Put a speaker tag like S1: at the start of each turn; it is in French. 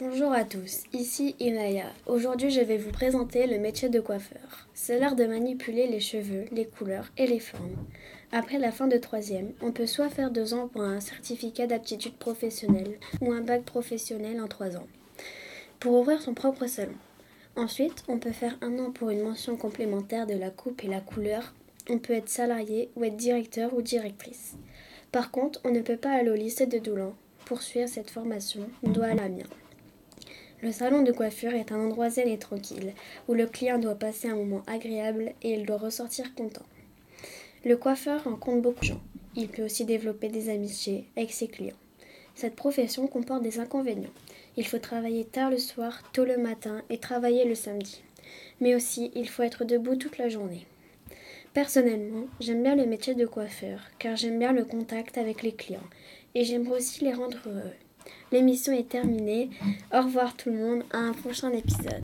S1: Bonjour à tous, ici Inaya. Aujourd'hui, je vais vous présenter le métier de coiffeur. C'est l'art de manipuler les cheveux, les couleurs et les formes. Après la fin de troisième, on peut soit faire deux ans pour un certificat d'aptitude professionnelle ou un bac professionnel en trois ans pour ouvrir son propre salon. Ensuite, on peut faire un an pour une mention complémentaire de la coupe et la couleur. On peut être salarié ou être directeur ou directrice. Par contre, on ne peut pas aller au lycée de Doulan. Pour suivre cette formation, on doit aller à Amiens. Le salon de coiffure est un endroit zen et tranquille, où le client doit passer un moment agréable et il doit ressortir content. Le coiffeur rencontre beaucoup de gens. Il peut aussi développer des amitiés avec ses clients. Cette profession comporte des inconvénients. Il faut travailler tard le soir, tôt le matin et travailler le samedi. Mais aussi, il faut être debout toute la journée. Personnellement, j'aime bien le métier de coiffeur car j'aime bien le contact avec les clients et j'aimerais aussi les rendre heureux. L'émission est terminée. Au revoir tout le monde, à un prochain épisode.